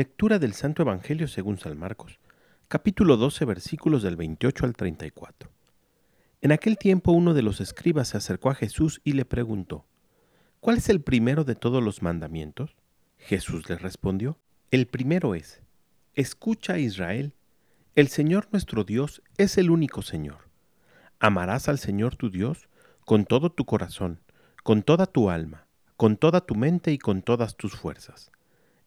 Lectura del Santo Evangelio según San Marcos, capítulo 12, versículos del 28 al 34. En aquel tiempo uno de los escribas se acercó a Jesús y le preguntó, ¿Cuál es el primero de todos los mandamientos? Jesús le respondió, El primero es, Escucha Israel, el Señor nuestro Dios es el único Señor. Amarás al Señor tu Dios con todo tu corazón, con toda tu alma, con toda tu mente y con todas tus fuerzas.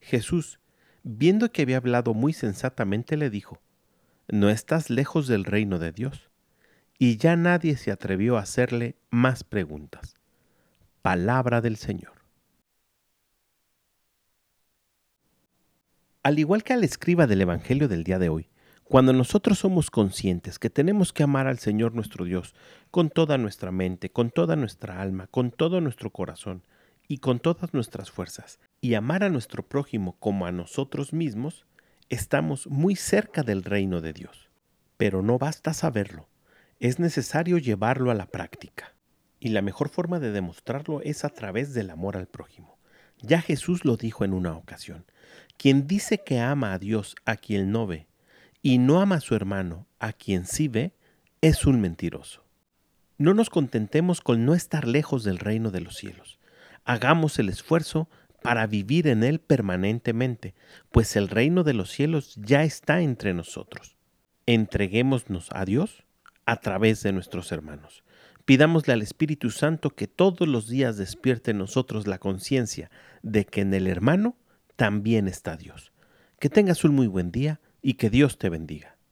Jesús, viendo que había hablado muy sensatamente, le dijo, No estás lejos del reino de Dios. Y ya nadie se atrevió a hacerle más preguntas. Palabra del Señor. Al igual que al escriba del Evangelio del día de hoy, cuando nosotros somos conscientes que tenemos que amar al Señor nuestro Dios con toda nuestra mente, con toda nuestra alma, con todo nuestro corazón y con todas nuestras fuerzas, y amar a nuestro prójimo como a nosotros mismos, estamos muy cerca del reino de Dios. Pero no basta saberlo, es necesario llevarlo a la práctica. Y la mejor forma de demostrarlo es a través del amor al prójimo. Ya Jesús lo dijo en una ocasión, quien dice que ama a Dios a quien no ve, y no ama a su hermano a quien sí ve, es un mentiroso. No nos contentemos con no estar lejos del reino de los cielos. Hagamos el esfuerzo para vivir en Él permanentemente, pues el reino de los cielos ya está entre nosotros. Entreguémonos a Dios a través de nuestros hermanos. Pidámosle al Espíritu Santo que todos los días despierte en nosotros la conciencia de que en el hermano también está Dios. Que tengas un muy buen día y que Dios te bendiga.